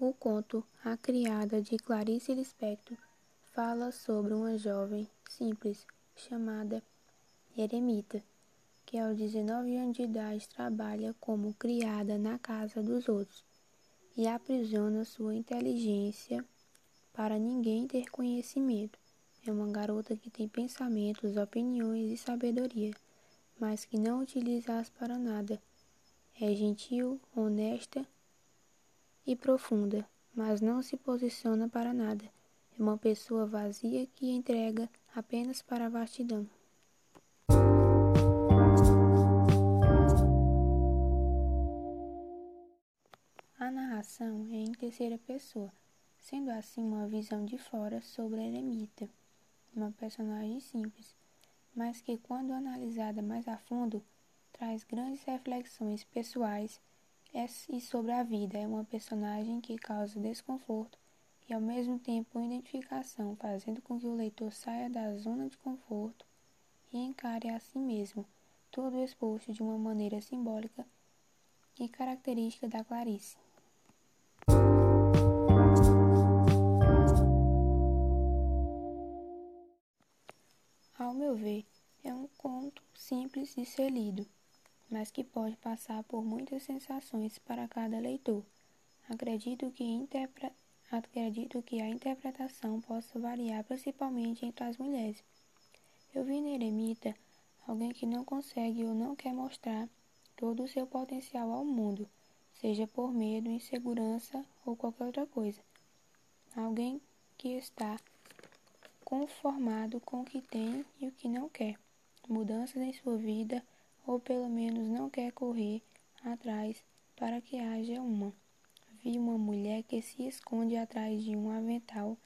O conto A Criada de Clarice Lispector fala sobre uma jovem simples chamada Eremita, que aos 19 anos de idade trabalha como criada na casa dos outros e aprisiona sua inteligência para ninguém ter conhecimento. É uma garota que tem pensamentos, opiniões e sabedoria, mas que não utiliza-as para nada. É gentil, honesta e profunda, mas não se posiciona para nada. É uma pessoa vazia que entrega apenas para a vastidão. A narração é em terceira pessoa, sendo assim uma visão de fora sobre a eremita, uma personagem simples, mas que, quando analisada mais a fundo, traz grandes reflexões pessoais e sobre a vida. É uma personagem que causa desconforto e ao mesmo tempo identificação, fazendo com que o leitor saia da zona de conforto e encare a si mesmo, tudo exposto de uma maneira simbólica e característica da Clarice. Ao meu ver, é um conto simples de ser lido mas que pode passar por muitas sensações para cada leitor. Acredito que, interpre... Acredito que a interpretação possa variar principalmente entre as mulheres. Eu vi na eremita alguém que não consegue ou não quer mostrar todo o seu potencial ao mundo, seja por medo, insegurança ou qualquer outra coisa. Alguém que está conformado com o que tem e o que não quer. Mudanças em sua vida ou pelo menos não quer correr atrás para que haja uma. Vi uma mulher que se esconde atrás de um avental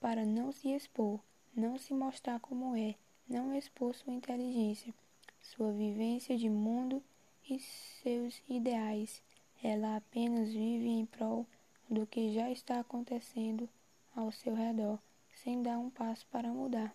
para não se expor, não se mostrar como é, não expor sua inteligência, sua vivência de mundo e seus ideais. Ela apenas vive em prol do que já está acontecendo ao seu redor, sem dar um passo para mudar.